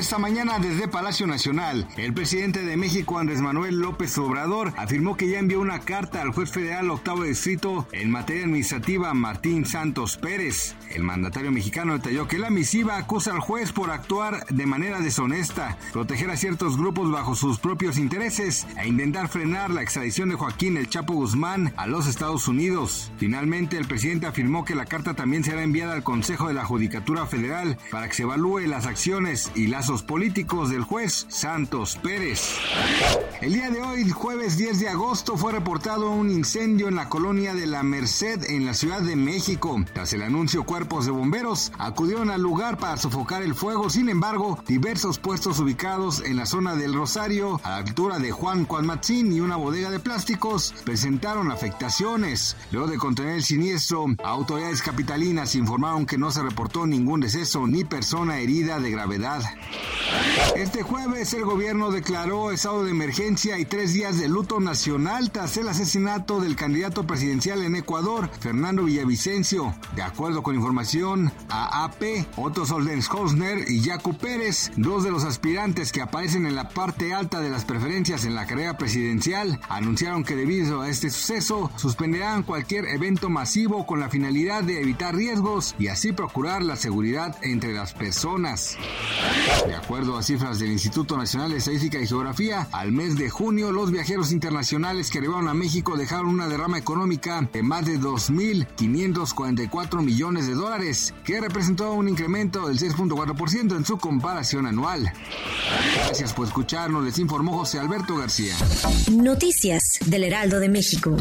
Esta mañana desde Palacio Nacional, el presidente de México Andrés Manuel López Obrador afirmó que ya envió una carta al juez federal octavo distrito en materia administrativa Martín Santos Pérez. El mandatario mexicano detalló que la misiva acusa al juez por actuar de manera deshonesta, proteger a ciertos grupos bajo sus propios intereses e intentar frenar la extradición de Joaquín El Chapo Guzmán a los Estados Unidos. Finalmente, el presidente afirmó que la carta también será enviada al Consejo de la Judicatura Federal para que se evalúe las acciones y las políticos del juez Santos Pérez. El día de hoy, jueves 10 de agosto, fue reportado un incendio en la colonia de la Merced en la Ciudad de México. Tras el anuncio, cuerpos de bomberos acudieron al lugar para sofocar el fuego. Sin embargo, diversos puestos ubicados en la zona del Rosario, a la altura de Juan Cuanmatzín y una bodega de plásticos, presentaron afectaciones. Luego de contener el siniestro, autoridades capitalinas informaron que no se reportó ningún deceso ni persona herida de gravedad. Este jueves el gobierno declaró estado de emergencia y tres días de luto nacional tras el asesinato del candidato presidencial en Ecuador, Fernando Villavicencio. De acuerdo con información a AP, Otto Soldenshosner y Jaco Pérez, dos de los aspirantes que aparecen en la parte alta de las preferencias en la carrera presidencial, anunciaron que debido a este suceso suspenderán cualquier evento masivo con la finalidad de evitar riesgos y así procurar la seguridad entre las personas. De acuerdo a cifras del Instituto Nacional de Estadística y Geografía, al mes de junio los viajeros internacionales que arribaron a México dejaron una derrama económica de más de 2.544 millones de dólares, que representó un incremento del 6.4% en su comparación anual. Gracias por escucharnos, les informó José Alberto García. Noticias del Heraldo de México.